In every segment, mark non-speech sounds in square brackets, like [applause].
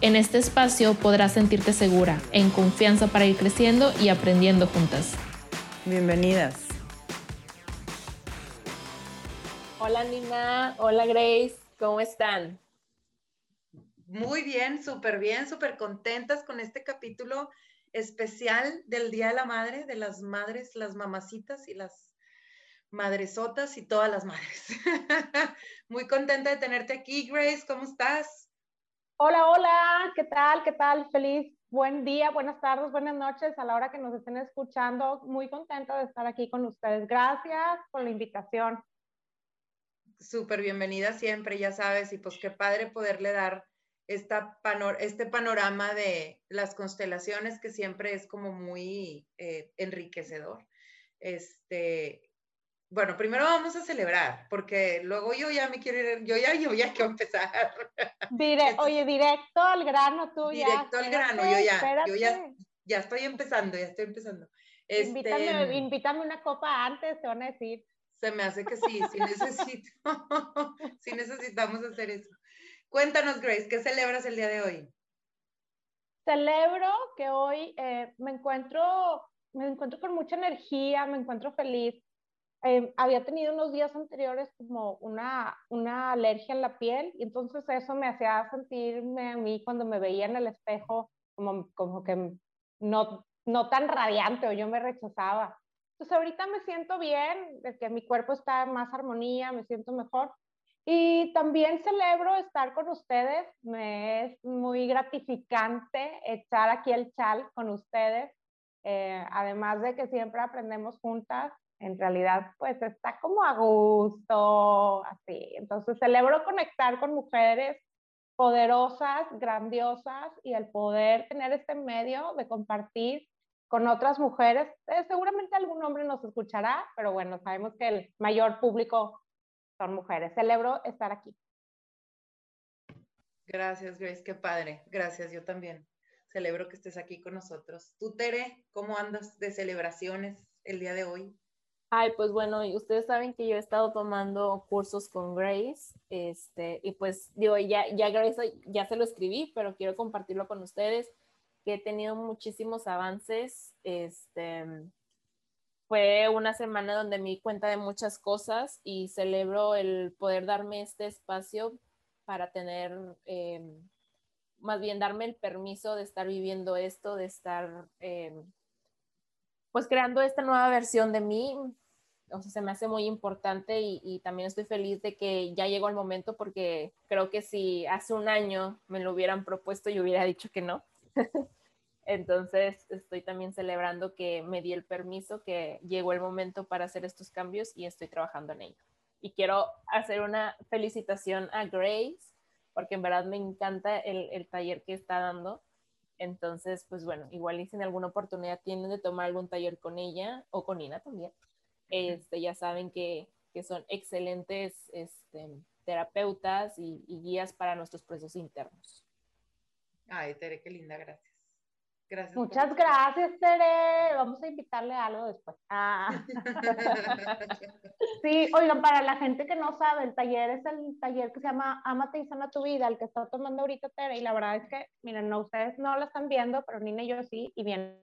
En este espacio podrás sentirte segura, en confianza para ir creciendo y aprendiendo juntas. Bienvenidas. Hola Nina, hola Grace, ¿cómo están? Muy bien, súper bien, súper contentas con este capítulo especial del Día de la Madre, de las madres, las mamacitas y las madresotas y todas las madres. [laughs] Muy contenta de tenerte aquí, Grace, ¿cómo estás? Hola, hola, ¿qué tal? ¿Qué tal? Feliz, buen día, buenas tardes, buenas noches a la hora que nos estén escuchando. Muy contenta de estar aquí con ustedes. Gracias por la invitación. Súper bienvenida siempre, ya sabes, y pues qué padre poderle dar este panorama de las constelaciones que siempre es como muy eh, enriquecedor. Este, bueno, primero vamos a celebrar, porque luego yo ya me quiero ir, yo ya, yo ya quiero empezar. oye, directo al grano tú directo ya. Directo al grano, yo ya, yo ya, ya estoy empezando, ya estoy empezando. invítame, este, invítame una copa antes, te van a decir. Se me hace que sí, sí necesito, [laughs] sí necesitamos hacer eso. Cuéntanos, Grace, ¿qué celebras el día de hoy? Celebro que hoy eh, me encuentro, me encuentro con mucha energía, me encuentro feliz Em, había tenido unos días anteriores como una, una alergia en la piel y entonces eso me hacía sentirme a mí cuando me veía en el espejo como, como que no, no tan radiante o yo me rechazaba. Entonces ahorita me siento bien, de que mi cuerpo está en más armonía, me siento mejor. Y también celebro estar con ustedes, me es muy gratificante echar aquí el chal con ustedes, eh, además de que siempre aprendemos juntas en realidad pues está como a gusto, así. Entonces celebro conectar con mujeres poderosas, grandiosas y el poder tener este medio de compartir con otras mujeres. Eh, seguramente algún hombre nos escuchará, pero bueno, sabemos que el mayor público son mujeres. Celebro estar aquí. Gracias, Grace, qué padre. Gracias, yo también. Celebro que estés aquí con nosotros. Tú, Tere, ¿cómo andas de celebraciones el día de hoy? Ay, pues bueno, ustedes saben que yo he estado tomando cursos con Grace, este, y pues digo, ya, ya Grace, ya se lo escribí, pero quiero compartirlo con ustedes, he tenido muchísimos avances, este, fue una semana donde me di cuenta de muchas cosas y celebro el poder darme este espacio para tener, em, más bien darme el permiso de estar viviendo esto, de estar... Em, pues creando esta nueva versión de mí, o sea, se me hace muy importante y, también estoy feliz de que ya llegó el momento porque creo que si hace un año me lo hubieran propuesto, yo hubiera dicho que no. [laughs] Entonces, estoy también celebrando que me di el permiso, que llegó el momento para hacer estos cambios y estoy trabajando en ello. Y quiero hacer una felicitación a Grace, porque en verdad me encanta el, el taller que está dando entonces, pues bueno, igual y si en alguna oportunidad tienen de tomar algún taller con ella o con Ina también, este, ya saben que, que son excelentes este, terapeutas y, guías para nuestros procesos internos. Ay, Tere, qué linda, gracias. Gracias Muchas gracias, Tere. Vamos a invitarle algo después. Ah. [laughs] sí, oigan, para la gente que no sabe, el taller es el taller que se llama Amate y Sana tu Vida, el que está tomando ahorita Tere. Y la verdad es que, miren, no, ustedes no lo están viendo, pero Nina y yo sí, y bien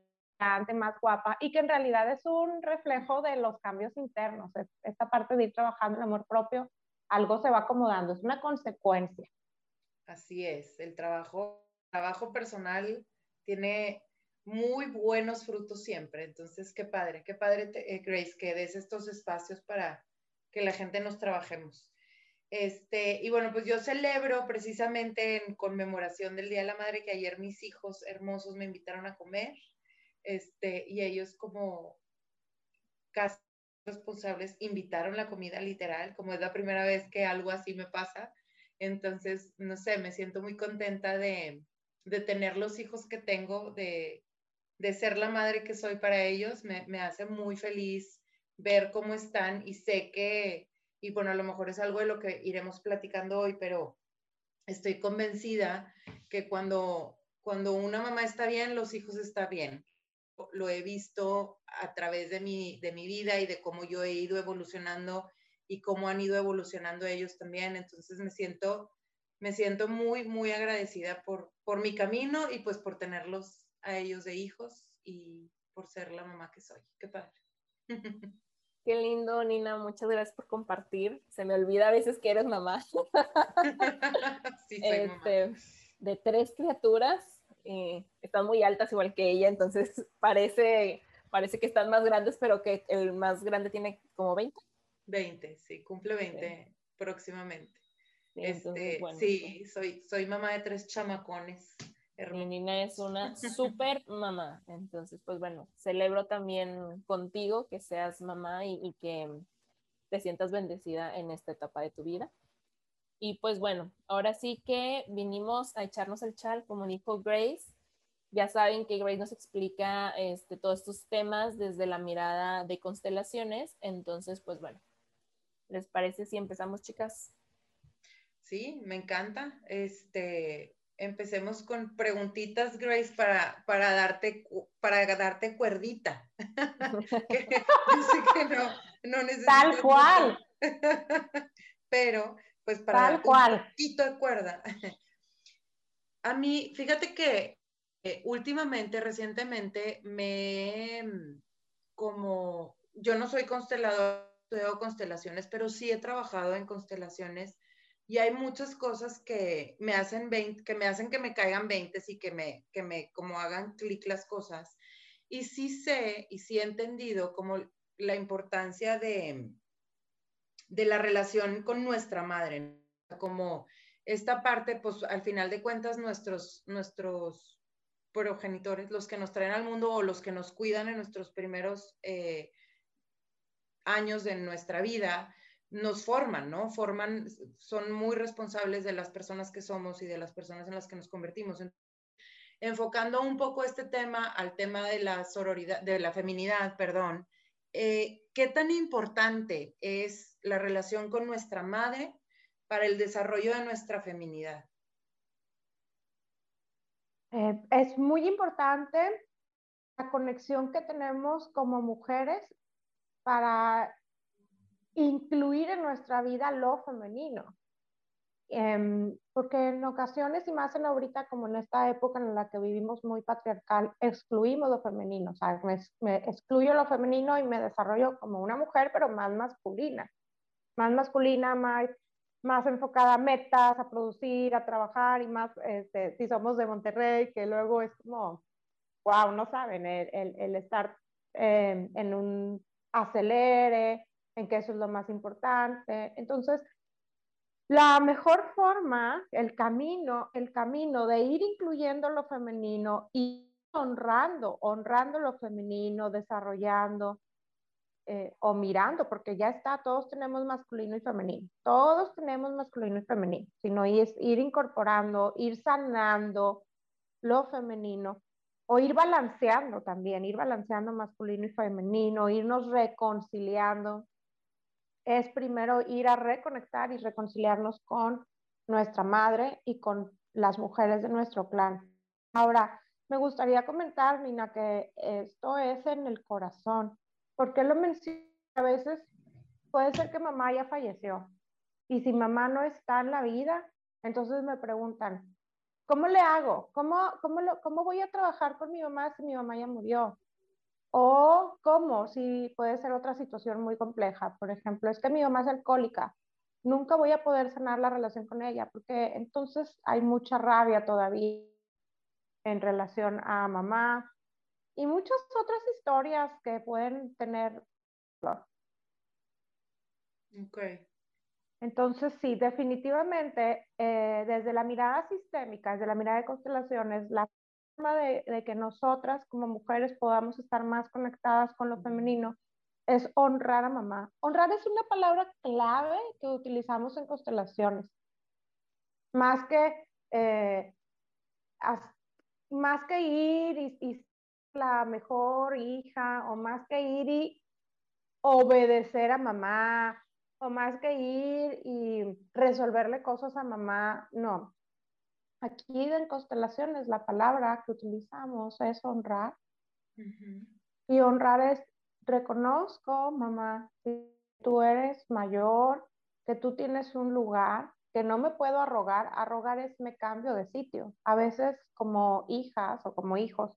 más guapa, y que en realidad es un reflejo de los cambios internos. Esta parte de ir trabajando el amor propio, algo se va acomodando, es una consecuencia. Así es, el trabajo, trabajo personal tiene muy buenos frutos siempre. Entonces, qué padre, qué padre, eh, Grace, que des estos espacios para que la gente nos trabajemos. Este, y bueno, pues yo celebro precisamente en conmemoración del Día de la Madre que ayer mis hijos hermosos me invitaron a comer, este, y ellos como casi responsables invitaron la comida literal, como es la primera vez que algo así me pasa. Entonces, no sé, me siento muy contenta de, de tener los hijos que tengo, de, de ser la madre que soy para ellos, me, me hace muy feliz ver cómo están y sé que, y bueno, a lo mejor es algo de lo que iremos platicando hoy, pero estoy convencida que cuando, cuando una mamá está bien, los hijos están bien. Lo he visto a través de mi, de mi vida y de cómo yo he ido evolucionando y cómo han ido evolucionando ellos también. Entonces me siento, me siento muy, muy agradecida por, por mi camino y pues por tenerlos a ellos de hijos y por ser la mamá que soy. Qué padre. [laughs] Qué lindo, Nina. Muchas gracias por compartir. Se me olvida a veces que eres mamá. [laughs] sí, soy este, De tres criaturas. Eh, están muy altas igual que ella, entonces [laughs] parece, parece que están más grandes, pero que el más grande tiene como 20. 20, sí, cumple 20 próximamente. Sí, este, sí pues soy, soy mamá de tres chamacones. Mi Nina es una súper mamá. Entonces, pues bueno, celebro también contigo que seas mamá y, que te sientas bendecida en esta etapa de tu vida. Y pues bueno, ahora sí que vinimos a echarnos el chal, como dijo Grace. Ya saben que Grace nos explica este, todos estos temas desde la mirada de constelaciones. Entonces, pues bueno, ¿les parece si empezamos, chicas? Sí, me encanta. Este, empecemos con preguntitas, Grace, para, para, darte, para darte cuerdita. [laughs] yo sé que no, no. Tal cual. [laughs] Pero, pues para Tal cual. un poquito de cuerda. [laughs] A mí, fíjate que eh, últimamente, recientemente, me como, yo no soy constelador, estudio constelaciones, pero sí he trabajado en constelaciones y hay muchas cosas que me hacen 20, que me hacen que me caigan 20 y que me, que me como hagan clic las cosas. Y sí sé y sí he entendido como la importancia de, de la relación con nuestra madre, como esta parte, pues al final de cuentas nuestros, nuestros progenitores, los que nos traen al mundo o los que nos cuidan en nuestros primeros eh, años de nuestra vida, nos forman, ¿no? Forman, son muy responsables de las personas que somos y de las personas en las que nos convertimos. Enfocando un poco este tema al tema de la sororidad, de la feminidad, perdón, eh, ¿qué tan importante es la relación con nuestra madre para el desarrollo de nuestra feminidad? Eh, es muy importante la conexión que tenemos como mujeres para incluir en nuestra vida lo femenino. Em, porque en ocasiones, y más en ahorita como en esta época en la que vivimos muy patriarcal, excluimos lo femenino, o sea, me, excluyo lo femenino y me desarrollo como una mujer, pero más masculina, más masculina, más, más enfocada a metas, a producir, a trabajar, y más, este, si somos de Monterrey, que luego es como, wow, no saben, el, el, el estar em, en un acelere, en que eso es lo más importante. Entonces, la mejor forma, el camino, el camino de ir incluyendo lo femenino y honrando, honrando lo femenino, desarrollando eh, o mirando, porque ya está, todos tenemos masculino y femenino, todos tenemos masculino y femenino, sino es ir incorporando, ir sanando lo femenino o ir balanceando también, ir balanceando masculino y femenino, irnos reconciliando es primero ir a reconectar y reconciliarnos con nuestra madre y con las mujeres de nuestro clan. Ahora, me gustaría comentar, Nina, que esto es en el corazón. ¿Por qué lo menciono? A veces puede ser que mamá ya falleció. Y si mamá no está en la vida, entonces me preguntan, ¿cómo le hago? ¿Cómo, cómo, lo, ¿Cómo voy a trabajar con mi mamá si mi mamá ya murió? O cómo, si puede ser otra situación muy compleja. Por ejemplo, es que mi mamá es alcohólica. Nunca voy a poder sanar la relación con ella porque entonces hay mucha rabia todavía en relación a mamá y muchas otras historias que pueden tener. Ok. Entonces, sí, definitivamente, eh, desde la mirada sistémica, desde la mirada de constelaciones, la de, que nosotras como mujeres podamos estar más conectadas con lo femenino es honrar a mamá. Honrar es una palabra clave que utilizamos en constelaciones. Más que eh, más que ir y, y la mejor hija o más que ir y obedecer a mamá o más que ir y resolverle cosas a mamá, no. Aquí en constelaciones la palabra que utilizamos es honrar. Y honrar es, reconozco, mamá, que tú eres mayor, que tú tienes un lugar, que no me puedo arrogar. Arrogar es me cambio de sitio. A veces como hijas o como hijos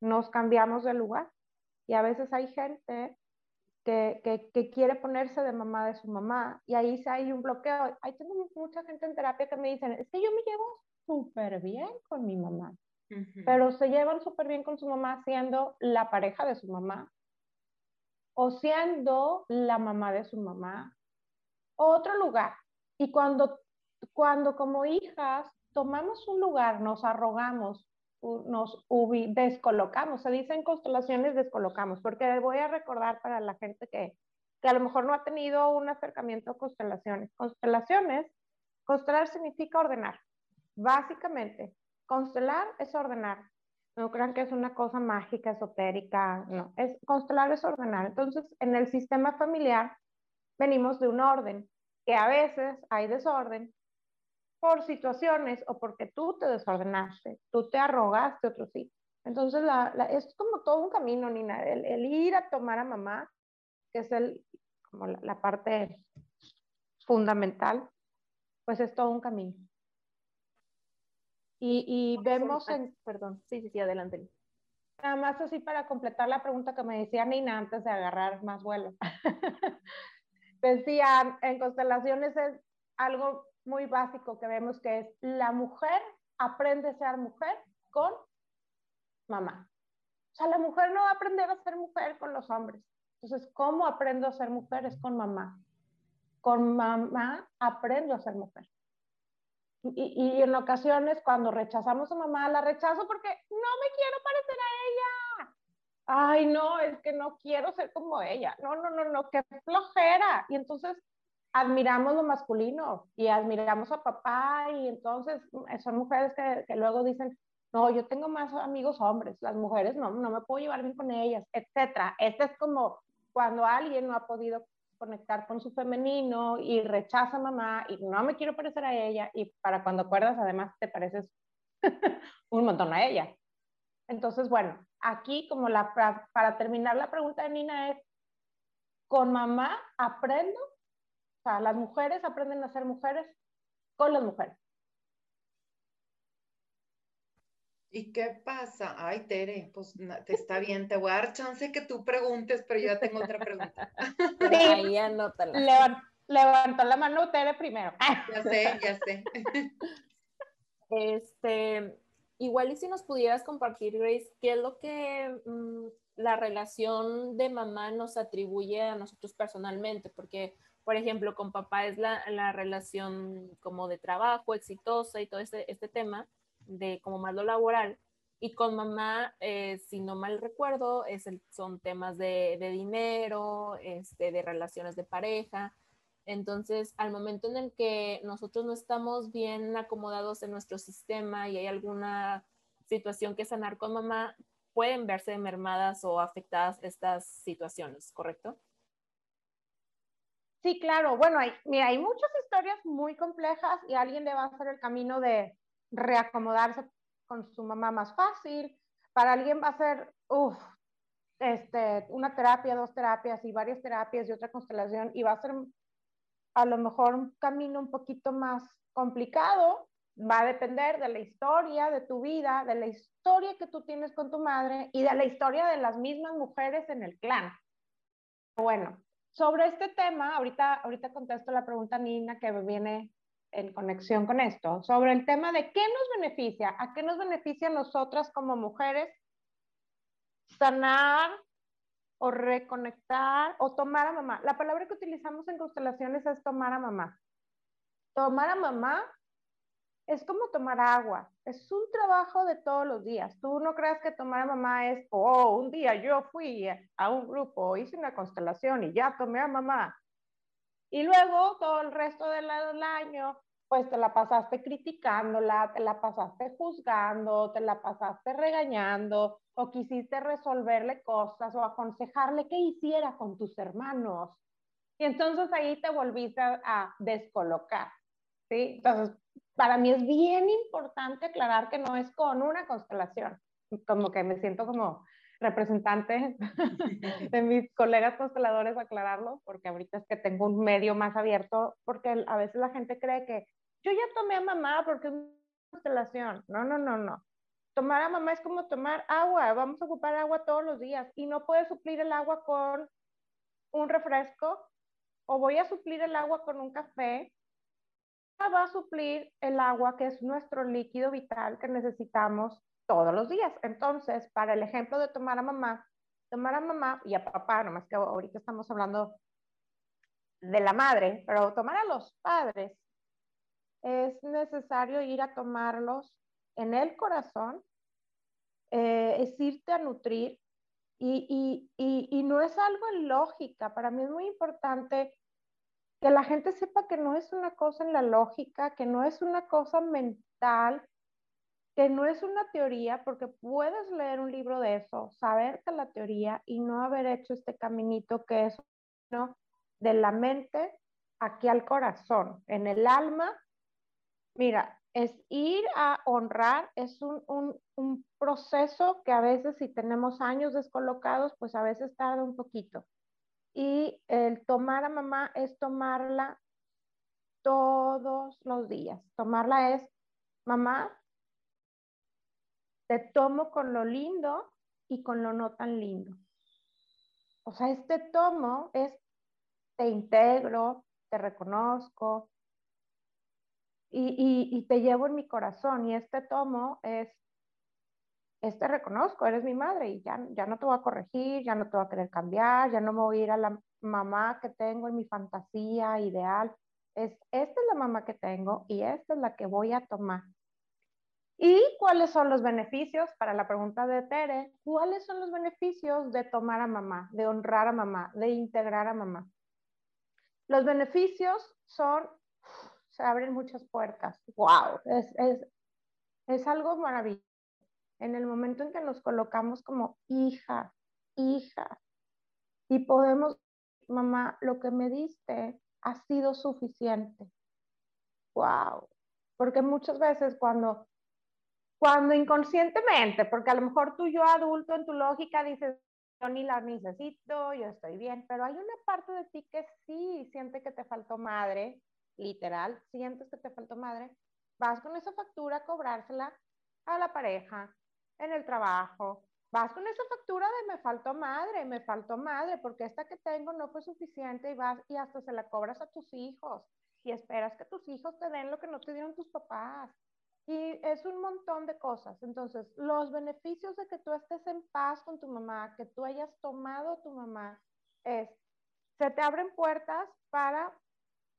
nos cambiamos de lugar. Y a veces hay gente que, que, que, quiere ponerse de mamá de su mamá y ahí hay un bloqueo. Hay tengo mucha gente en terapia que me dicen, es que yo me llevo súper bien con mi mamá, pero se llevan súper bien con su mamá siendo la pareja de su mamá o siendo la mamá de su mamá, otro lugar. Y cuando, cuando como hijas tomamos un lugar, nos arrogamos, nos descolocamos, se dice en constelaciones descolocamos, porque voy a recordar para la gente que, que a lo mejor no ha tenido un acercamiento a constelaciones. Constelaciones, constelar significa ordenar, básicamente. Constelar es ordenar. No crean que es una cosa mágica, esotérica, no. Es, constelar es ordenar. Entonces, en el sistema familiar venimos de un orden, que a veces hay desorden, por situaciones o porque tú te desordenaste, tú te arrogaste otro sí. Entonces, la, es como todo un camino, Nina, el, el, ir a tomar a mamá, que es el, como la, parte fundamental, pues es todo un camino. Y, y vemos en... Perdón, sí, sí, sí, adelante. Nada más así para completar la pregunta que me decía Nina antes de agarrar más vuelo. [laughs] Decía, en constelaciones es algo muy básico que vemos que es la mujer aprende a ser mujer con mamá. O sea, la mujer no va a aprender a ser mujer con los hombres. Entonces, ¿cómo aprendo a ser mujer? Es con mamá. Con mamá aprendo a ser mujer. Y, y, en ocasiones cuando rechazamos a mamá, la rechazo porque no me quiero parecer a ella. Ay, no, es que no quiero ser como ella. No, no, no, no, qué flojera. Y entonces admiramos lo masculino y admiramos a papá y entonces son mujeres que, que, luego dicen, no, yo tengo más amigos hombres, las mujeres no, no me puedo llevar bien con ellas, etcétera. Este es como cuando alguien no ha podido conectar con su femenino y rechaza a mamá y no me quiero parecer a ella y para cuando acuerdas además te pareces [laughs] un montón a ella. Entonces, bueno, aquí como la, para, para terminar la pregunta de Nina es, con mamá aprendo o sea, las mujeres aprenden a ser mujeres con las mujeres. ¿Y qué pasa? Ay, Tere, pues te está bien, te voy a dar chance que tú preguntes, pero yo ya tengo otra pregunta. [laughs] Sí, ahí anótala. levantó la mano Tere primero. [laughs] Ya sé, ya sé. Este, igual y si nos pudieras compartir, Grace, ¿qué es lo que mm, la relación de mamá nos atribuye a nosotros personalmente? Porque por ejemplo, con papá es la, la relación como de trabajo exitosa y todo este, este tema de como más laboral. Y con mamá, eh, si no mal recuerdo, es son temas de, de, dinero, este, de relaciones de pareja. Entonces, al momento en el que nosotros no estamos bien acomodados en nuestro sistema y hay alguna situación que sanar con mamá, pueden verse mermadas o afectadas estas situaciones, ¿correcto? Sí, claro. Bueno, hay, mira, hay muchas historias muy complejas y alguien le va a hacer el camino de reacomodarse con su mamá más fácil. Para alguien va a ser, este, una terapia, dos terapias y varias terapias y otra constelación y va a ser a lo mejor un camino un poquito más complicado. Va a depender de la historia de tu vida, de la historia que tú tienes con tu madre y de la historia de las mismas mujeres en el clan. Bueno, sobre este tema, ahorita, ahorita contesto la pregunta Nina que viene en conexión con esto, sobre el tema de qué nos beneficia, a qué nos beneficia a nosotras como mujeres sanar o reconectar o tomar a mamá. La palabra que utilizamos en constelaciones es tomar a mamá. Tomar a mamá es como tomar agua, es un trabajo de todos los días. Tú no creas que tomar a mamá es, oh, un día yo fui a un grupo, hice una constelación y ya tomé a mamá. Y luego todo el resto del año pues te la pasaste criticándola, te la pasaste juzgando, te la pasaste regañando o quisiste resolverle cosas o aconsejarle qué hiciera con tus hermanos. Y entonces ahí te volviste a, descolocar, ¿sí? Entonces, para mí es bien importante aclarar que no es con una constelación, como que me siento como representante [laughs] de mis colegas consteladores aclararlo, porque ahorita es que tengo un medio más abierto, porque a veces la gente cree que yo ya tomé a mamá porque es una constelación. No, no, no, no. Tomar a mamá es como tomar agua. Vamos a ocupar agua todos los días y no puedes suplir el agua con un refresco o voy a suplir el agua con un café. Va a suplir el agua que es nuestro líquido vital que necesitamos todos los días. Entonces, para el ejemplo de tomar a mamá, tomar a mamá y a papá, nomás que ahorita estamos hablando de la madre, pero tomar a los padres es necesario ir a tomarlos en el corazón, eh, es irte a nutrir y, y, no es algo en lógica. Para mí es muy importante que la gente sepa que no es una cosa en la lógica, que no es una cosa mental, que no es una teoría, porque puedes leer un libro de eso, saberte la teoría y no haber hecho este caminito que es ¿no? de la mente aquí al corazón, en el alma Mira, es ir a honrar, es un, un, proceso que a veces si tenemos años descolocados, pues a veces tarda un poquito. Y el tomar a mamá es tomarla todos los días. Tomarla es, mamá, te tomo con lo lindo y con lo no tan lindo. O sea, este tomo es, te integro, te reconozco, y, te llevo en mi corazón y este tomo es, este reconozco, eres mi madre y ya, ya no te voy a corregir, ya no te voy a querer cambiar, ya no me voy a ir a la mamá que tengo en mi fantasía ideal. Es, esta es la mamá que tengo y esta es la que voy a tomar. ¿Y cuáles son los beneficios? Para la pregunta de Tere, ¿cuáles son los beneficios de tomar a mamá, de honrar a mamá, de integrar a mamá? Los beneficios son se abren muchas puertas. ¡Wow! Es, es, es algo maravilloso. En el momento en que nos colocamos como hija, hija, y podemos, mamá, lo que me diste ha sido suficiente. ¡Wow! Porque muchas veces cuando, cuando inconscientemente, porque a lo mejor tú yo adulto en tu lógica dices, yo ni la necesito, yo estoy bien, pero hay una parte de ti que sí siente que te faltó madre, literal, sientes que te faltó madre, vas con esa factura a cobrársela a la pareja, en el trabajo, vas con esa factura de me faltó madre, me faltó madre, porque esta que tengo no fue suficiente y vas y hasta se la cobras a tus hijos y esperas que tus hijos te den lo que no te dieron tus papás. Y es un montón de cosas. Entonces, los beneficios de que tú estés en paz con tu mamá, que tú hayas tomado a tu mamá, es, se te abren puertas para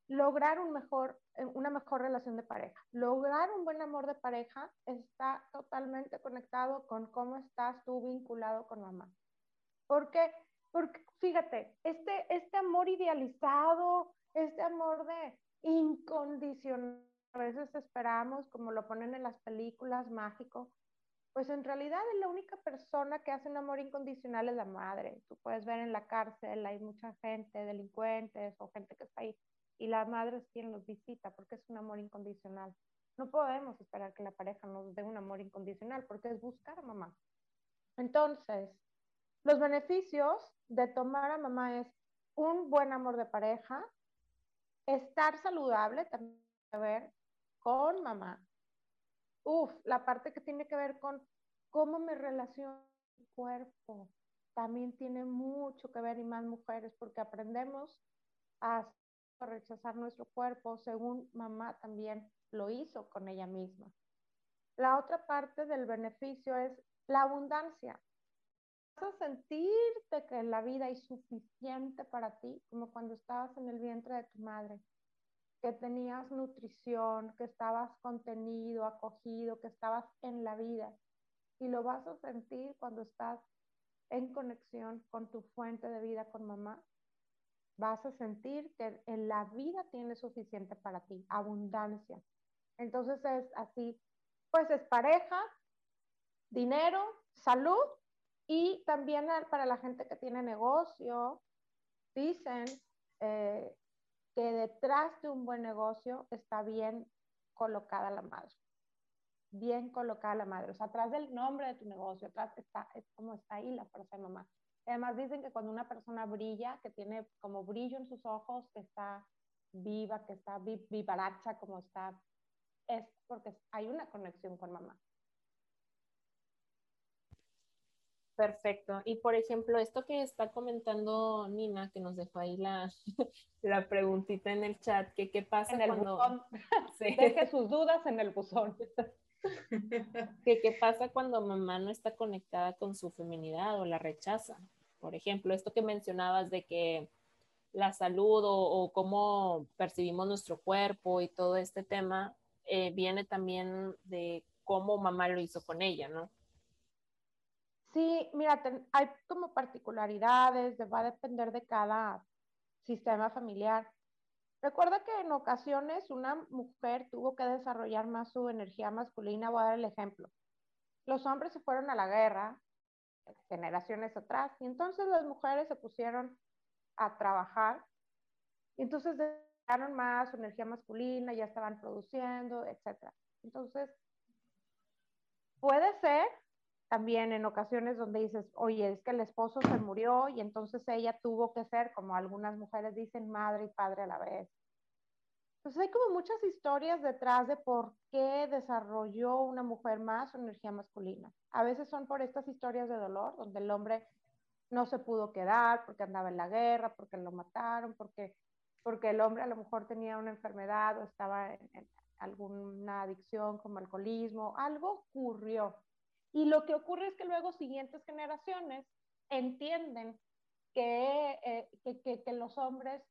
lograr un mejor, eh, una mejor relación de pareja. Lograr un buen amor de pareja está totalmente conectado con cómo estás tú vinculado con mamá. Porque, porque fíjate, este, este amor idealizado, este amor de incondicional, a veces esperamos, como lo ponen en las películas, mágico, pues en realidad la única persona que hace un amor incondicional es la madre. Tú puedes ver en la cárcel, hay mucha gente, delincuentes o gente que está ahí y la madre es quien los visita porque es un amor incondicional. No podemos esperar que la pareja nos dé un amor incondicional porque es buscar a mamá. Entonces, los beneficios de tomar a mamá es un buen amor de pareja, estar saludable, también con mamá. Uf, la parte que tiene que ver con cómo me relaciono con mi cuerpo, también tiene mucho que ver y más mujeres porque aprendemos a rechazar nuestro cuerpo, según mamá también lo hizo con ella misma. La otra parte del beneficio es la abundancia. Vas a sentirte que la vida es suficiente para ti, como cuando estabas en el vientre de tu madre, que tenías nutrición, que estabas contenido, acogido, que estabas en la vida. Y lo vas a sentir cuando estás en conexión con tu fuente de vida, con mamá, vas a sentir que en la vida tienes suficiente para ti, abundancia. Entonces es así, pues es pareja, dinero, salud y también para la gente que tiene negocio, dicen eh, que detrás de un buen negocio está bien colocada la madre. Bien colocada la madre. O sea, atrás del nombre de tu negocio, atrás está, es como está ahí la fuerza de mamá. Además dicen que cuando una persona brilla, que tiene como brillo en sus ojos, que está viva, que está vivaracha, como está, es porque hay una conexión con mamá. Perfecto. Y por ejemplo, esto que está comentando Nina, que nos dejó ahí la, [laughs] la preguntita en el chat, que qué pasa en el cuando... Buzón. [laughs] Deje sus dudas en el buzón. [laughs] que qué pasa cuando mamá no está conectada con su feminidad o la rechaza. Por ejemplo, esto que mencionabas de que la salud o, cómo percibimos nuestro cuerpo y todo este tema eh, viene también de cómo mamá lo hizo con ella, ¿no? Sí, mira, hay como particularidades, va a depender de cada sistema familiar. Recuerda que en ocasiones una mujer tuvo que desarrollar más su energía masculina. Voy a dar el ejemplo. Los hombres se fueron a la guerra generaciones atrás y entonces las mujeres se pusieron a trabajar y entonces desarrollaron más su energía masculina, ya estaban produciendo, etc. Entonces, puede ser también en ocasiones donde dices, oye, es que el esposo se murió y entonces ella tuvo que ser, como algunas mujeres dicen, madre y padre a la vez. Entonces hay como muchas historias detrás de por qué desarrolló una mujer más su energía masculina. A veces son por estas historias de dolor, donde el hombre no se pudo quedar porque andaba en la guerra, porque lo mataron, porque, porque el hombre a lo mejor tenía una enfermedad o estaba en, en alguna adicción como alcoholismo, algo ocurrió y lo que ocurre es que luego siguientes generaciones entienden que, eh, que, que, los hombres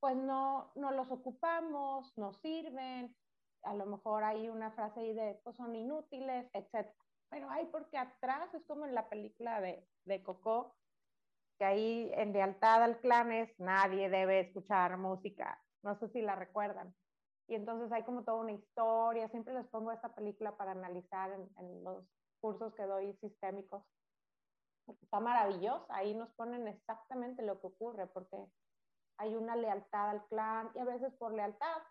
pues no, no los ocupamos, no sirven, a lo mejor hay una frase ahí de pues son inútiles, etc. Pero hay porque atrás es como en la película de, de Coco, que ahí en lealtad al clan es nadie debe escuchar música. No sé si la recuerdan. Y entonces hay como toda una historia. Siempre les pongo esta película para analizar en, los cursos que doy sistémicos. está maravillosa. Ahí nos ponen exactamente lo que ocurre, porque hay una lealtad al clan y a veces por lealtad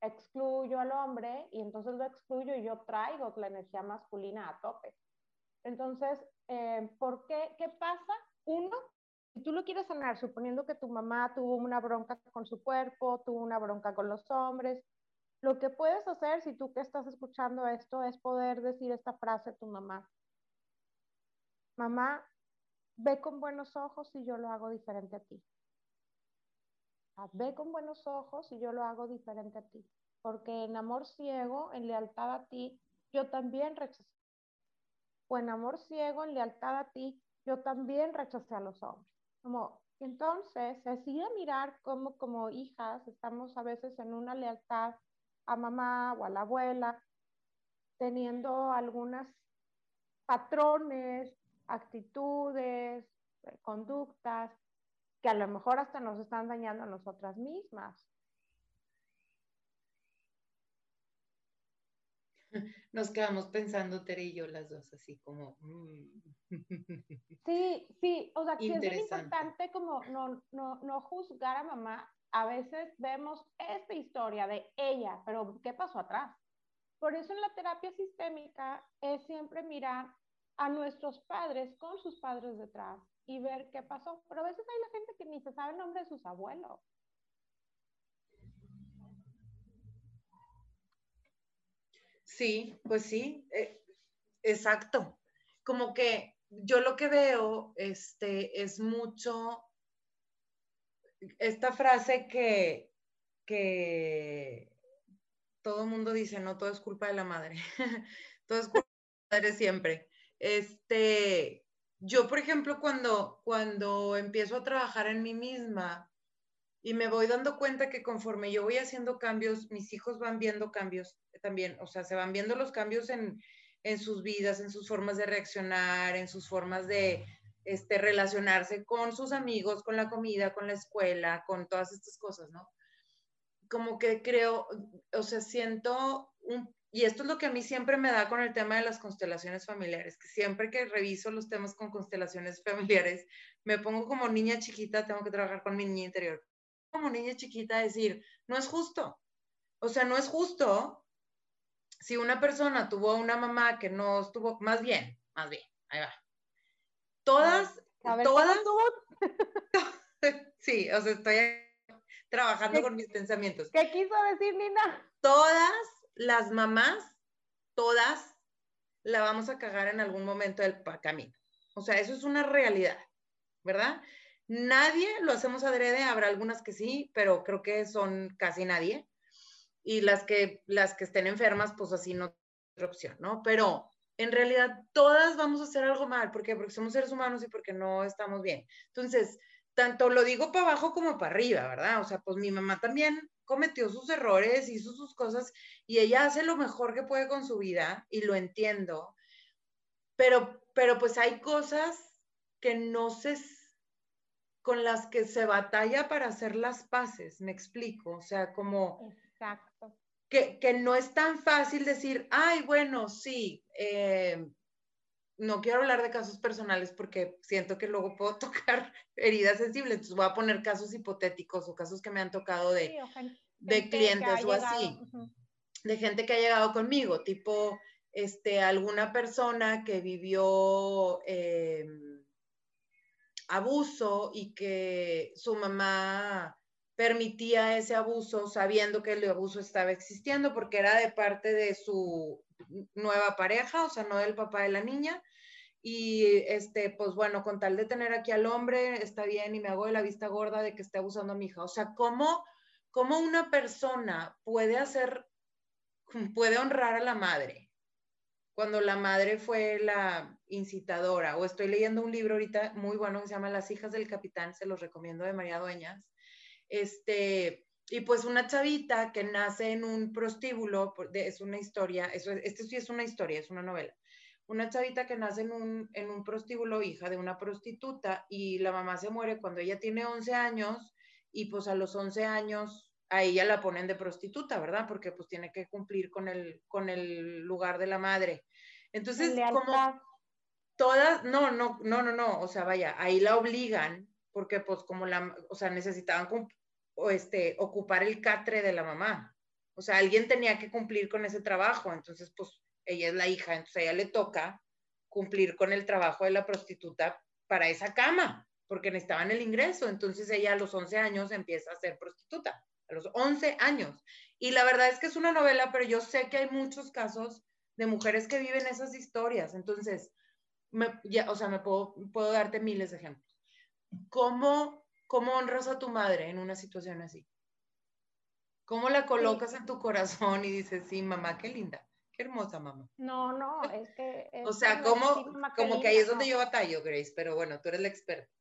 excluyo al hombre y entonces lo excluyo y yo traigo la energía masculina a tope. Entonces, eh, ¿por qué? ¿Qué pasa? Uno, si tú lo quieres sanar, suponiendo que tu mamá tuvo una bronca con su cuerpo, tuvo una bronca con los hombres, lo que puedes hacer si tú que estás escuchando esto es poder decir esta frase a tu mamá. Mamá, ve con buenos ojos si yo lo hago diferente a ti. Ve con buenos ojos si yo lo hago diferente a ti. Porque en amor ciego, en lealtad a ti, yo también rechacé. O en amor ciego, en lealtad a ti, yo también rechacé a los hombres. Como, entonces, así a mirar cómo como hijas estamos a veces en una lealtad a mamá o a la abuela, teniendo algunas patrones, actitudes, conductas que a lo mejor hasta nos están dañando a nosotras mismas. [laughs] Nos quedamos pensando, Tere y yo, las dos, así como... Mm. [laughs] Sí, sí, o sea, que es muy importante como no, no, no juzgar a mamá. A veces vemos esta historia de ella, pero ¿qué pasó atrás? Por eso en la terapia sistémica es siempre mirar a nuestros padres con sus padres detrás y ver qué pasó. Pero a veces hay la gente que ni se sabe el nombre de sus abuelos. Sí, pues sí, eh, exacto. Como que yo lo que veo este, es mucho esta frase que, que todo el mundo dice, no, todo es culpa de la madre. [laughs] todo es culpa de la madre siempre. Este, yo, por ejemplo, cuando, cuando empiezo a trabajar en mí misma, y me voy dando cuenta que conforme yo voy haciendo cambios, mis hijos van viendo cambios también, o sea, se van viendo los cambios en, sus vidas, en sus formas de reaccionar, en sus formas de, este, relacionarse con sus amigos, con la comida, con la escuela, con todas estas cosas, ¿no? Como que creo, o sea, siento un, y esto es lo que a mí siempre me da con el tema de las constelaciones familiares, que siempre que reviso los temas con constelaciones [laughs] familiares, me pongo como niña chiquita, tengo que trabajar con mi niña interior. Como niña chiquita decir, no es justo. O sea, no es justo si una persona tuvo una mamá que no estuvo, más bien, más bien, ahí va. Todas, todas, [laughs] sí, o sea, estoy trabajando con mis pensamientos. ¿Qué quiso decir Nina? Todas las mamás, todas, la vamos a cagar en algún momento del camino. O sea, eso es una realidad, ¿verdad? Nadie lo hacemos adrede, habrá algunas que sí, pero creo que son casi nadie y las que, las que estén enfermas, pues así no otra opción, ¿no? Pero en realidad todas vamos a hacer algo mal, ¿por qué? Porque somos seres humanos y porque no estamos bien. Entonces, tanto lo digo para abajo como para arriba, ¿verdad? O sea, pues mi mamá también cometió sus errores, hizo sus cosas y ella hace lo mejor que puede con su vida y lo entiendo, pero, pero pues hay cosas que no se con las que se batalla para hacer las paces, me explico, o sea, como Exacto. Que, que, no es tan fácil decir, ay, bueno, sí, eh, no quiero hablar de casos personales porque siento que luego puedo [laughs] tocar heridas sensibles, entonces voy a poner casos hipotéticos o casos que me han tocado de, de clientes o así, de gente que ha llegado conmigo, tipo, este, alguna persona que vivió eh, abuso y que su mamá permitía ese abuso sabiendo que el abuso estaba existiendo porque era de parte de su nueva pareja, o sea, no del papá de la niña. Y este, pues bueno, con tal de tener aquí al hombre, está bien y me hago de la vista gorda de que esté abusando a mi hija. O sea, ¿cómo, cómo una persona puede hacer, puede honrar a la madre cuando la madre fue la incitadora? O estoy leyendo un libro ahorita muy bueno que se llama Las hijas del capitán, se los recomiendo de María Dueñas este, y pues una chavita que nace en un prostíbulo, es una historia, eso, este sí es una historia, es una novela. Una chavita que nace en un, en un prostíbulo, hija de una prostituta, y la mamá se muere cuando ella tiene 11 años, y pues a los 11 años a ella la ponen de prostituta, ¿verdad? Porque pues tiene que cumplir con el, con el lugar de la madre. Entonces, como todas, no, no, no, no, no, o sea, vaya, ahí la obligan porque pues como la, o sea, necesitaban o este, ocupar el catre de la mamá. O sea, alguien tenía que cumplir con ese trabajo, entonces pues ella es la hija, entonces a ella le toca cumplir con el trabajo de la prostituta para esa cama, porque necesitaban el ingreso, entonces ella a los 11 años empieza a ser prostituta, los 11 años. Y la verdad es que es una novela, pero yo sé que hay muchos casos de mujeres que viven esas historias, entonces, ya, o sea, me puedo, puedo darte miles de ejemplos. ¿cómo, ¿cómo honras a tu madre en una situación así? ¿Cómo la colocas en tu corazón y dices, sí, mamá, qué linda, qué hermosa mamá? No, no, es que... o sea, como, como que ahí es donde yo batallo, Grace, pero bueno, tú eres la experta.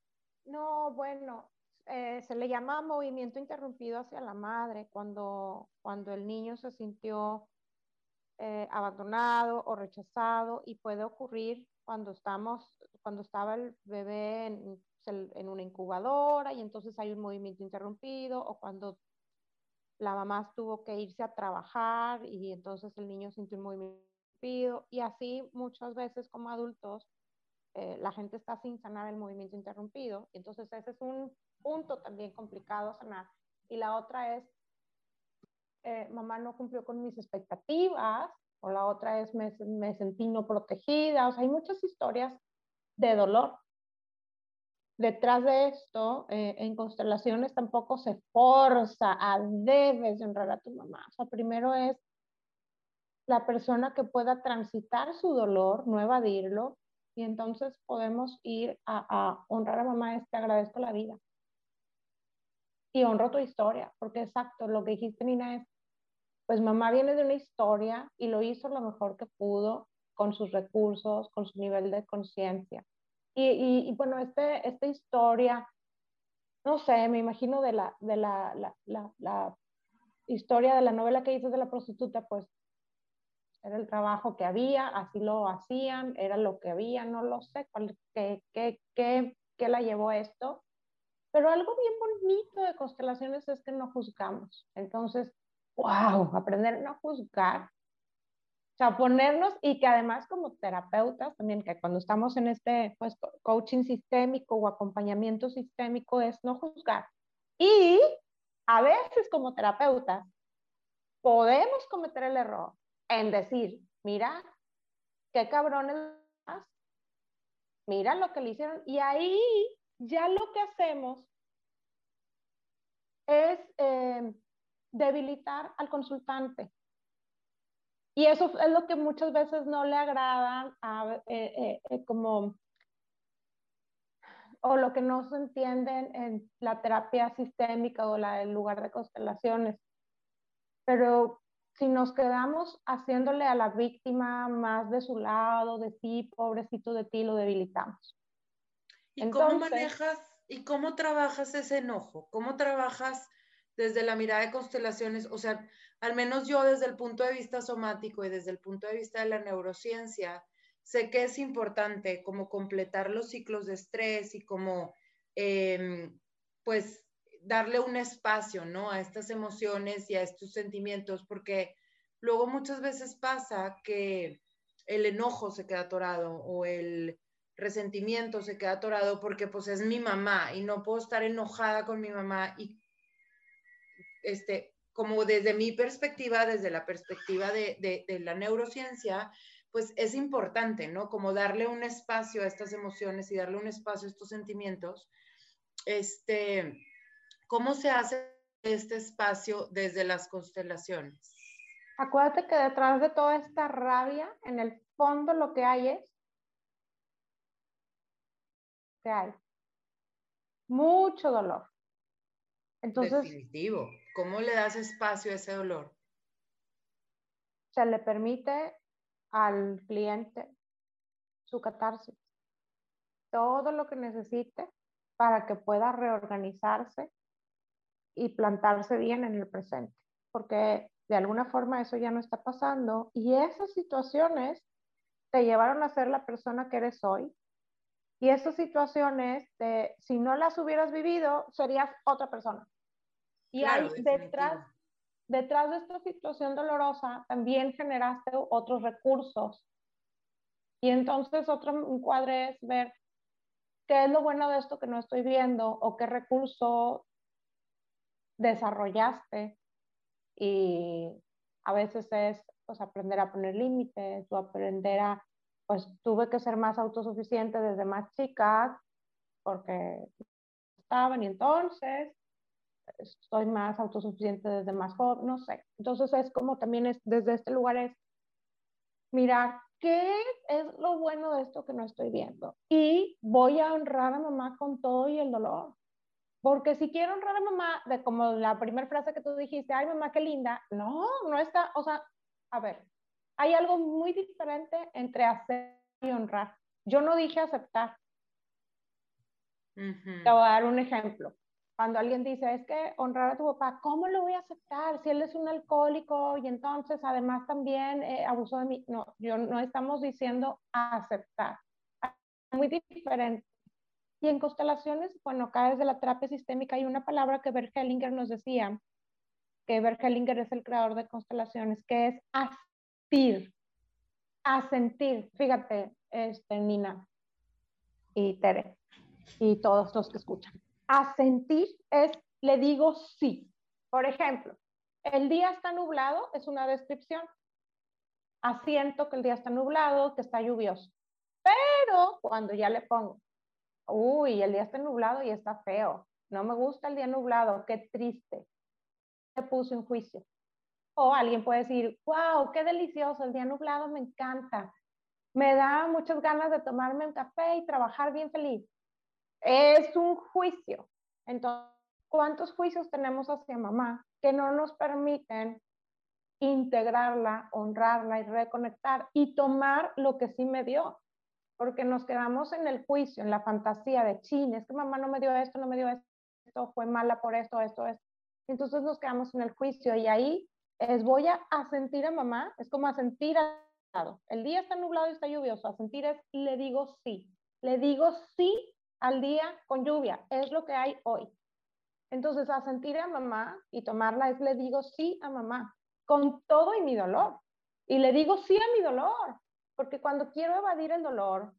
No, bueno, eh, se le llama movimiento interrumpido hacia la madre cuando, cuando el niño se sintió eh, abandonado o rechazado y puede ocurrir cuando estamos, cuando estaba el bebé en en una incubadora y entonces hay un movimiento interrumpido o cuando la mamá tuvo que irse a trabajar y entonces el niño sintió un movimiento interrumpido y así muchas veces como adultos eh, la gente está sin sanar el movimiento interrumpido. Entonces ese es un punto también complicado a sanar. Y la otra es, eh, mamá no cumplió con mis expectativas, o la otra es, me, me sentí no protegida. O sea, hay muchas historias de dolor detrás de esto, eh, en constelaciones tampoco se forza a debes honrar a tu mamá. O sea, primero es la persona que pueda transitar su dolor, no evadirlo, y entonces podemos ir a, honrar a mamá, es te agradezco la vida. Y honro tu historia, porque exacto, lo que dijiste, Nina, es, pues mamá viene de una historia y lo hizo lo mejor que pudo con sus recursos, con su nivel de conciencia. Y, y, bueno, este, esta historia, no sé, me imagino de, la, de la, la, la, historia de la novela que dices de la prostituta, pues era el trabajo que había, así lo hacían, era lo que había, no lo sé cuál, qué, qué, qué, qué la llevó esto. Pero algo bien bonito de constelaciones es que no juzgamos. Entonces, wow, aprender a no juzgar. O sea, ponernos y que además como terapeutas también, que cuando estamos en este pues, coaching sistémico o acompañamiento sistémico es no juzgar. Y a veces como terapeutas podemos cometer el error en decir, mira, qué cabrones, mira lo que le hicieron. Y ahí ya lo que hacemos es eh, debilitar al consultante. Y eso es lo que muchas veces no le agrada a, eh, eh, como o lo que no se entiende en la terapia sistémica o la del lugar de constelaciones. Pero si nos quedamos haciéndole a la víctima más de su lado, de sí, pobrecito de ti, lo debilitamos. ¿Y cómo manejas y cómo trabajas ese enojo? ¿Cómo trabajas desde la mirada de constelaciones? O sea, al menos yo desde el punto de vista somático y desde el punto de vista de la neurociencia, sé que es importante como completar los ciclos de estrés y como, em, pues, darle un espacio, ¿no? A estas emociones y a estos sentimientos, porque luego muchas veces pasa que el enojo se queda atorado o el resentimiento se queda atorado porque pues es mi mamá y no puedo estar enojada con mi mamá y este, como desde mi perspectiva, desde la perspectiva de, de, la neurociencia, pues es importante, ¿no? Como darle un espacio a estas emociones y darle un espacio a estos sentimientos. Este, ¿Cómo se hace este espacio desde las constelaciones? Acuérdate que detrás de toda esta rabia, en el fondo lo que hay es que hay mucho dolor. Entonces, Definitivo. ¿Cómo le das espacio a ese dolor? Se le permite al cliente su catarsis, todo lo que necesite para que pueda reorganizarse y plantarse bien en el presente, porque de alguna forma eso ya no está pasando y esas situaciones te llevaron a ser la persona que eres hoy y esas situaciones, de, si no las hubieras vivido, serías otra persona. Y hay detrás, detrás de esta situación dolorosa también generaste otros recursos. Y entonces otro encuadre es ver qué es lo bueno de esto que no estoy viendo o qué recurso desarrollaste y a veces es pues aprender a poner límites o aprender a pues tuve que ser más autosuficiente desde más chica porque estaban y entonces estoy más autosuficiente desde más joven, no sé. Entonces es como también es desde este lugar es mirar qué es lo bueno de esto que no estoy viendo y voy a honrar a mamá con todo y el dolor. Porque si quiero honrar a mamá, de como la primera frase que tú dijiste, ay mamá, qué linda, no, no está, o sea, a ver, hay algo muy diferente entre hacer y honrar. Yo no dije aceptar. Te voy a dar un ejemplo. Cuando alguien dice, es que honrar a tu papá, ¿cómo lo voy a aceptar? Si él es un alcohólico y entonces además también eh, abusó de mí. No, yo no estamos diciendo aceptar. Muy diferente. Y en constelaciones, bueno, acá desde la terapia sistémica hay una palabra que Bert Hellinger nos decía, que Bert Hellinger es el creador de constelaciones, que es asir, asentir. Fíjate, este, Nina y Tere y todos los que escuchan. Asentir es, le digo sí. Por ejemplo, el día está nublado, es una descripción. Asiento que el día está nublado, que está lluvioso. Pero cuando ya le pongo, uy, el día está nublado y está feo, no me gusta el día nublado, qué triste, se puso en juicio. O alguien puede decir, wow, qué delicioso, el día nublado me encanta, me da muchas ganas de tomarme un café y trabajar bien feliz. Es un juicio. Entonces, ¿cuántos juicios tenemos hacia mamá que no nos permiten integrarla, honrarla y reconectar y tomar lo que sí me dio? porque nos quedamos en el juicio, en la fantasía de, chin, es que mamá no me dio esto, no me dio esto, fue mala por esto, esto, esto. Entonces nos quedamos en el juicio y ahí es voy a, sentir a mamá, es como a sentir al lado. El día está nublado y está lluvioso, a sentir es le digo sí, le digo sí al día con lluvia, es lo que hay hoy. Entonces, a sentir a mamá y tomarla es le digo sí a mamá, con todo y mi dolor. Y le digo sí a mi dolor, porque cuando quiero evadir el dolor,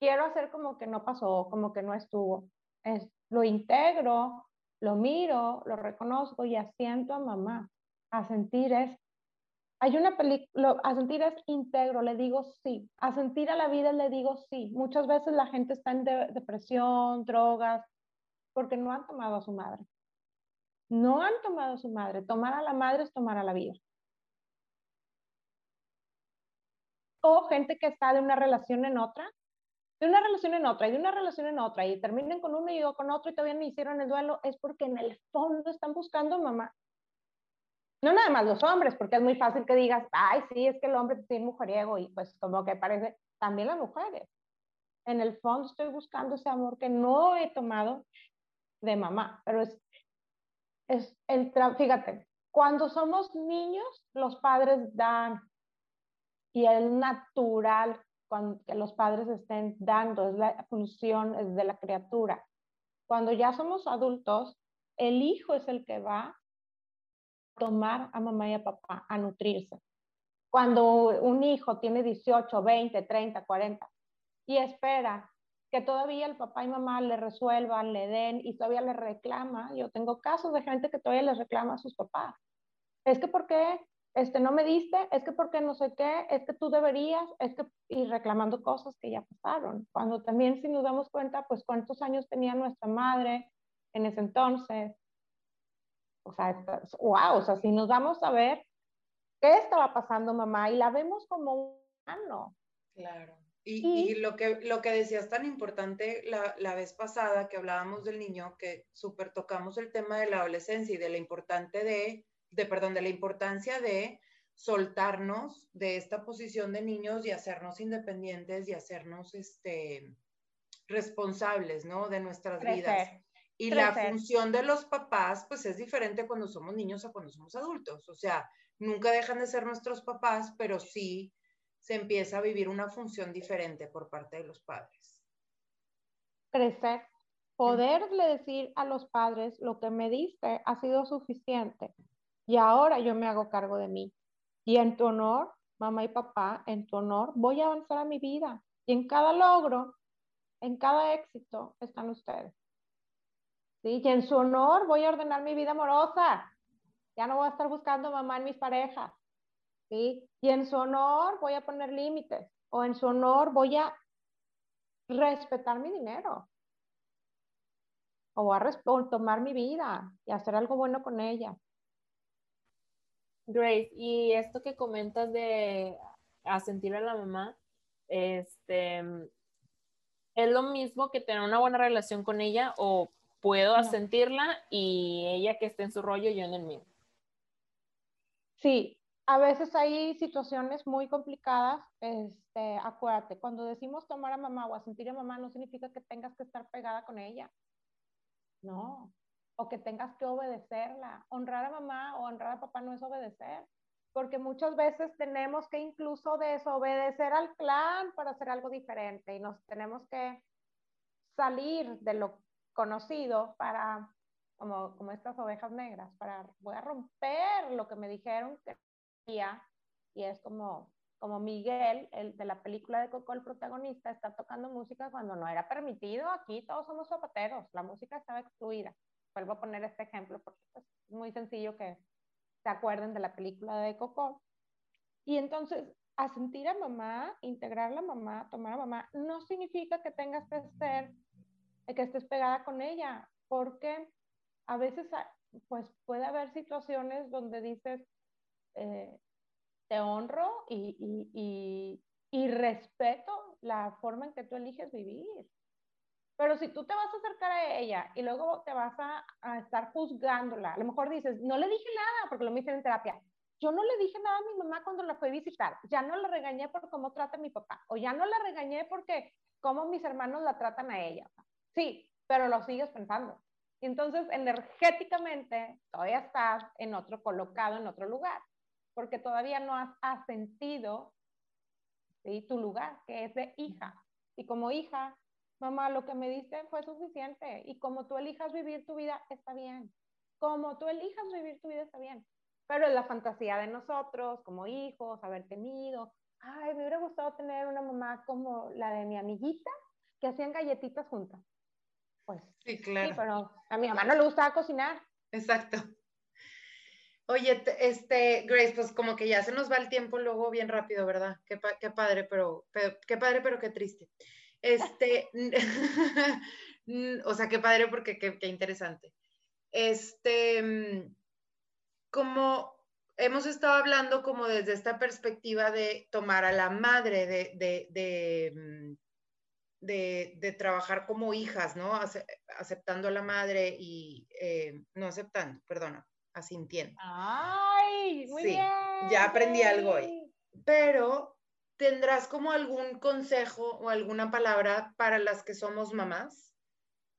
quiero hacer como que no pasó, como que no estuvo. Es, lo integro, lo miro, lo reconozco y asiento a mamá. A sentir es, hay una película, a sentir es integro, le digo sí. A sentir a la vida le digo sí. Muchas veces la gente está en depresión, drogas, porque no han tomado a su madre. No han tomado a su madre. Tomar a la madre es tomar a la vida. O gente que está de una relación en otra de una relación en otra y de una relación en otra y terminen con uno y yo con otro y todavía no hicieron el duelo, es porque en el fondo están buscando mamá. No nada más los hombres, porque es muy fácil que digas, ay, sí, es que el hombre tiene mujeriego y pues como que parece, también las mujeres. En el fondo estoy buscando ese amor que no he tomado de mamá, pero es, es el, fíjate, cuando somos niños, los padres dan y es natural cuando, que los padres estén dando, es la función de la criatura. Cuando ya somos adultos, el hijo es el que va tomar a mamá y a papá, a nutrirse. Cuando un hijo tiene 18, 20, 30, 40 y espera que todavía el papá y mamá le resuelvan, le den y todavía le reclama, yo tengo casos de gente que todavía les reclama a sus papás. Es que ¿por qué este, no me diste, es que porque no sé qué, es que tú deberías, es que, y reclamando cosas que ya pasaron. Cuando también si nos damos cuenta, pues cuántos años tenía nuestra madre en ese entonces. O sea, wow, o sea, si nos vamos a ver qué estaba pasando mamá y la vemos como un humano. Claro. Y, y, lo, que, lo que decías tan importante la, la vez pasada que hablábamos del niño, que súper tocamos el tema de la adolescencia y de lo importante de de, perdón, de la importancia de soltarnos de esta posición de niños y hacernos independientes y hacernos este, responsables, ¿no? De nuestras vidas. Y la función de los papás, pues es diferente cuando somos niños a cuando somos adultos. O sea, nunca dejan de ser nuestros papás, pero sí se empieza a vivir una función diferente por parte de los padres. Crecer. Poderle decir a los padres, lo que me diste ha sido suficiente y ahora yo me hago cargo de mí. Y en tu honor, mamá y papá, en tu honor, voy a avanzar a mi vida. Y en cada logro, en cada éxito, están ustedes. ¿Sí? Y en su honor voy a ordenar mi vida amorosa. Ya no voy a estar buscando mamá en mis parejas. ¿Sí? Y en su honor voy a poner límites. O en su honor voy a respetar mi dinero. O voy a tomar mi vida y hacer algo bueno con ella. Grace, y esto que comentas de asentir a la mamá, este, ¿es lo mismo que tener una buena relación con ella o puedo asentirla y ella que esté en su rollo yo en el mío? Sí, a veces hay situaciones muy complicadas. Este, acuérdate, cuando decimos tomar a mamá o asentir a mamá no significa que tengas que estar pegada con ella. No, o que tengas que obedecerla. Honrar a mamá o honrar a papá no es obedecer, porque muchas veces tenemos que incluso desobedecer al clan para hacer algo diferente y nos tenemos que salir de lo conocido para, como, como estas ovejas negras, para, voy a romper lo que me dijeron que quería, y es como, como Miguel, el de la película de Coco, el protagonista, está tocando música cuando no era permitido. Aquí todos somos zapateros, la música estaba excluida vuelvo a poner este ejemplo porque pues, es muy sencillo que se acuerden de la película de Coco. Y entonces, asentir a mamá, integrar a mamá, tomar a mamá, no significa que tengas que ser, que estés pegada con ella, porque a veces pues puede haber situaciones donde dices, eh, te honro y, y, y, y, respeto la forma en que tú eliges vivir. Pero si tú te vas a acercar a ella y luego te vas a, a, estar juzgándola, a lo mejor dices, no le dije nada, porque lo me en terapia. Yo no le dije nada a mi mamá cuando la fui a visitar. Ya no la regañé por cómo trata a mi papá. O ya no la regañé porque cómo mis hermanos la tratan a ella. Sí, pero lo sigues pensando. entonces energéticamente todavía estás en otro colocado, en otro lugar, porque todavía no has asentido tu lugar, que es de hija. Y como hija, mamá, lo que me diste fue suficiente. Y como tú elijas vivir tu vida, está bien. Como tú elijas vivir tu vida, está bien. Pero es la fantasía de nosotros, como hijos, haber tenido. Ay, me hubiera gustado tener una mamá como la de mi amiguita, que hacían galletitas juntas. Pues sí, claro. Sí, pero a mi mamá no le gustaba cocinar. Exacto. Oye, este, Grace, pues como que ya se nos va el tiempo luego bien rápido, ¿verdad? Qué, qué padre, pero, qué padre, pero qué triste. Este, [laughs] [laughs] o sea, qué padre porque qué, qué interesante. Este, mm, como hemos estado hablando como desde esta perspectiva de tomar a la madre, de, de, de, de trabajar como hijas, ¿no? aceptando a la madre y, eh, no aceptando, perdona, asintiendo. ¡Ay! Muy sí, ya aprendí algo hoy. Pero, ¿tendrás como algún consejo o alguna palabra para las que somos mamás?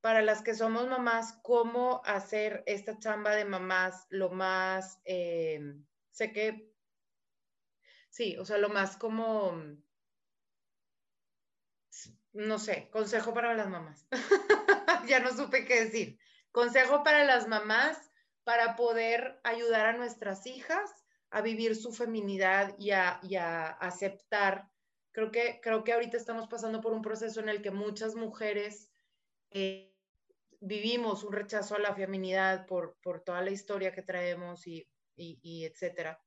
Para las que somos mamás, ¿cómo hacer esta chamba de mamás lo más... Eh, sé que, sí, o sea, lo más como, no sé, consejo para las mamás. [laughs] ya no supe qué decir. Consejo para las mamás para poder ayudar a nuestras hijas a vivir su feminidad y a, aceptar. Creo que, creo que ahorita estamos pasando por un proceso en el que muchas mujeres eh, vivimos un rechazo a la feminidad por, por toda la historia que traemos y y, etcétera.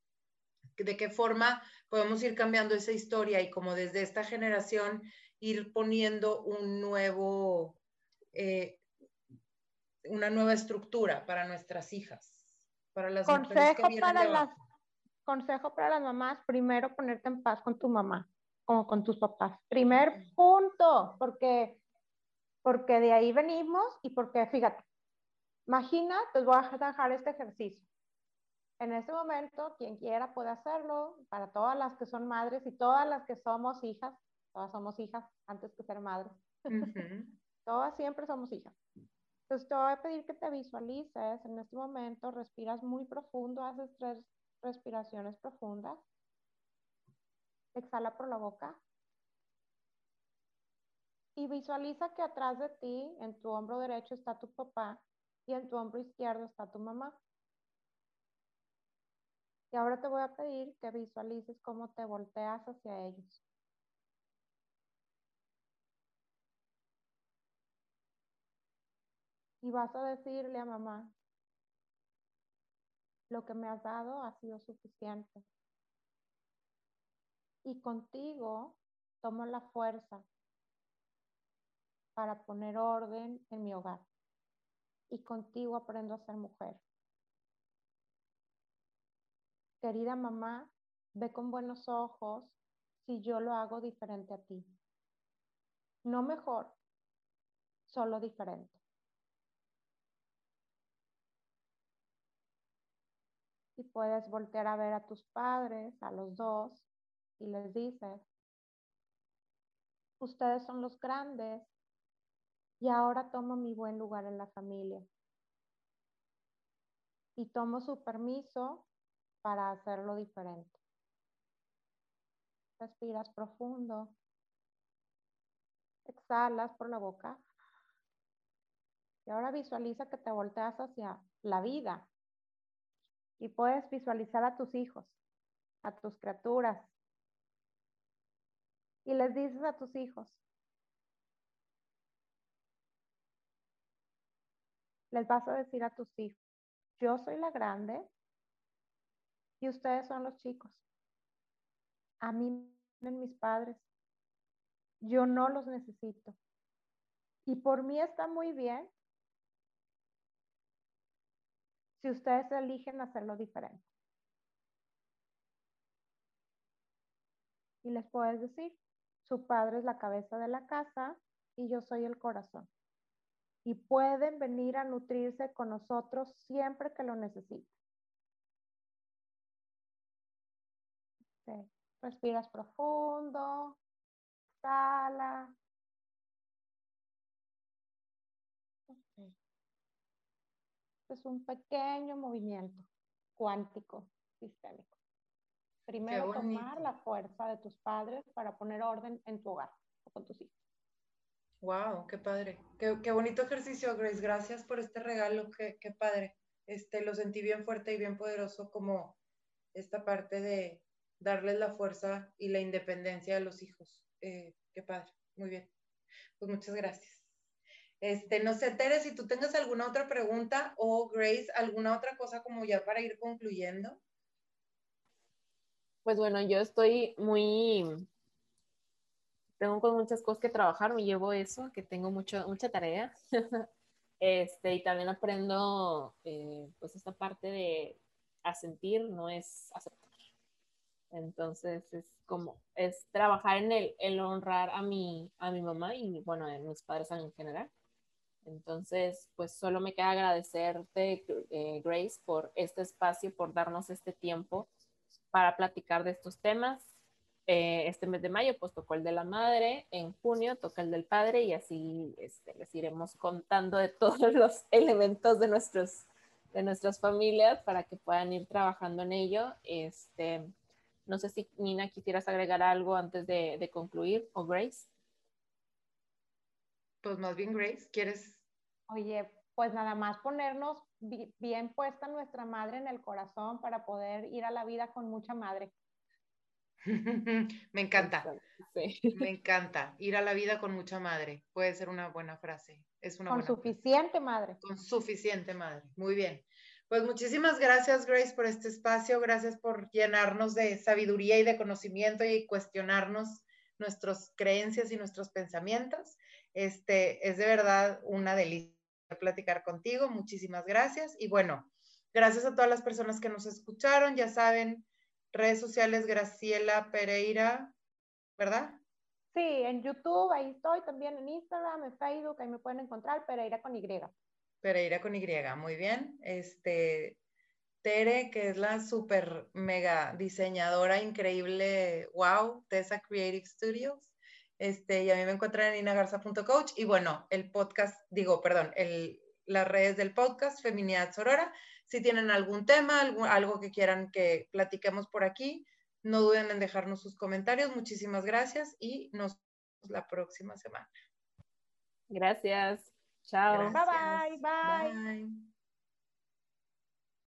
¿De qué forma podemos ir cambiando esa historia y como desde esta generación ir poniendo un nuevo, eh, una nueva estructura para nuestras hijas, para las consejo para las Consejo para las mamás, primero ponerte en paz con tu mamá, como con tus papás. Primer punto, porque, porque de ahí venimos y porque, fíjate, imagina, te voy a dejar este ejercicio. En este momento, quien quiera puede hacerlo, para todas las que son madres y todas las que somos hijas, todas somos hijas antes que ser madres. [laughs] todas siempre somos hijas. Entonces te voy a pedir que te visualices en este momento, respiras muy profundo, haces tres respiraciones profundas. Exhala por la boca. Y visualiza que atrás de ti, en tu hombro derecho está tu papá y en tu hombro izquierdo está tu mamá. Y ahora te voy a pedir que visualices cómo te volteas hacia ellos. Y vas a decirle a mamá, lo que me has dado ha sido suficiente. Y contigo tomo la fuerza para poner orden en mi hogar. Y contigo aprendo a ser mujer. Querida mamá, ve con buenos ojos si yo lo hago diferente a ti. No mejor, solo diferente. Puedes voltear a ver a tus padres, a los dos, y les dices, ustedes son los grandes y ahora tomo mi buen lugar en la familia. Y tomo su permiso para hacerlo diferente. Respiras profundo. Exhalas por la boca. Y ahora visualiza que te volteas hacia la vida. Y puedes visualizar a tus hijos, a tus criaturas. Y les dices a tus hijos, les vas a decir a tus hijos, yo soy la grande y ustedes son los chicos. A mí, mis padres. Yo no los necesito. Y por mí está muy bien si ustedes eligen hacerlo diferente. Y les puedes decir, su padre es la cabeza de la casa y yo soy el corazón. Y pueden venir a nutrirse con nosotros siempre que lo necesiten. Respiras profundo, exhala. Es un pequeño movimiento cuántico sistémico. Primero tomar la fuerza de tus padres para poner orden en tu hogar o con tus hijos. Wow, qué padre. Qué, bonito ejercicio, Grace. Gracias por este regalo. Qué, qué padre. Este, lo sentí bien fuerte y bien poderoso como esta parte de darles la fuerza y la independencia a los hijos. Eh, qué padre. Muy bien. Pues muchas gracias. Este, no sé, Tere, si tú tengas alguna otra pregunta o Grace, alguna otra cosa como ya para ir concluyendo. Pues bueno, yo estoy muy, tengo con muchas cosas que trabajar, me llevo eso, que tengo mucho, mucha tarea. [laughs] este, y también aprendo, eh, pues esta parte de asentir no es aceptar. Entonces es como, es trabajar en el, el honrar a mi, a mi mamá y bueno, a mis padres en general. Entonces, pues solo me queda agradecerte, eh, Grace, por este espacio, por darnos este tiempo para platicar de estos temas. Eh, este mes de mayo, pues tocó el de la madre, en junio toca el del padre y así este, les iremos contando de [laughs] todos los elementos de, nuestros, de nuestras familias para que puedan ir trabajando en ello. Este, no sé si Nina quisieras agregar algo antes de, de concluir o Grace. Pues más bien, Grace, ¿quieres? Oye, pues nada más ponernos bien puesta nuestra madre en el corazón para poder ir a la vida con mucha madre. [laughs] Me encanta. Me encanta. Ir a la vida con mucha madre. Puede ser una buena frase. Es una con suficiente madre. Con suficiente madre. Muy bien. Pues muchísimas gracias, Grace, por este espacio. Gracias por llenarnos de sabiduría y de conocimiento y cuestionarnos nuestras creencias y nuestros pensamientos. Este, es de verdad una delicia platicar contigo. Muchísimas gracias. Y bueno, gracias a todas las personas que nos escucharon. Ya saben, redes sociales Graciela Pereira, ¿verdad? Sí, en YouTube, ahí estoy, también en Instagram, en Facebook, ahí me pueden encontrar, Pereira con Y. Pereira con Y, muy bien. Este, Tere, que es la super mega diseñadora increíble, wow, de esa Creative Studios. Este, y a mí me encuentran en inagarza.coach y bueno, el podcast, digo, perdón, el, las redes del podcast, Feminidad Sorora. Si tienen algún tema, algo, algo que quieran que platiquemos por aquí, no duden en dejarnos sus comentarios. Muchísimas gracias y nos vemos la próxima semana. Gracias. Chao. bye. bye. bye.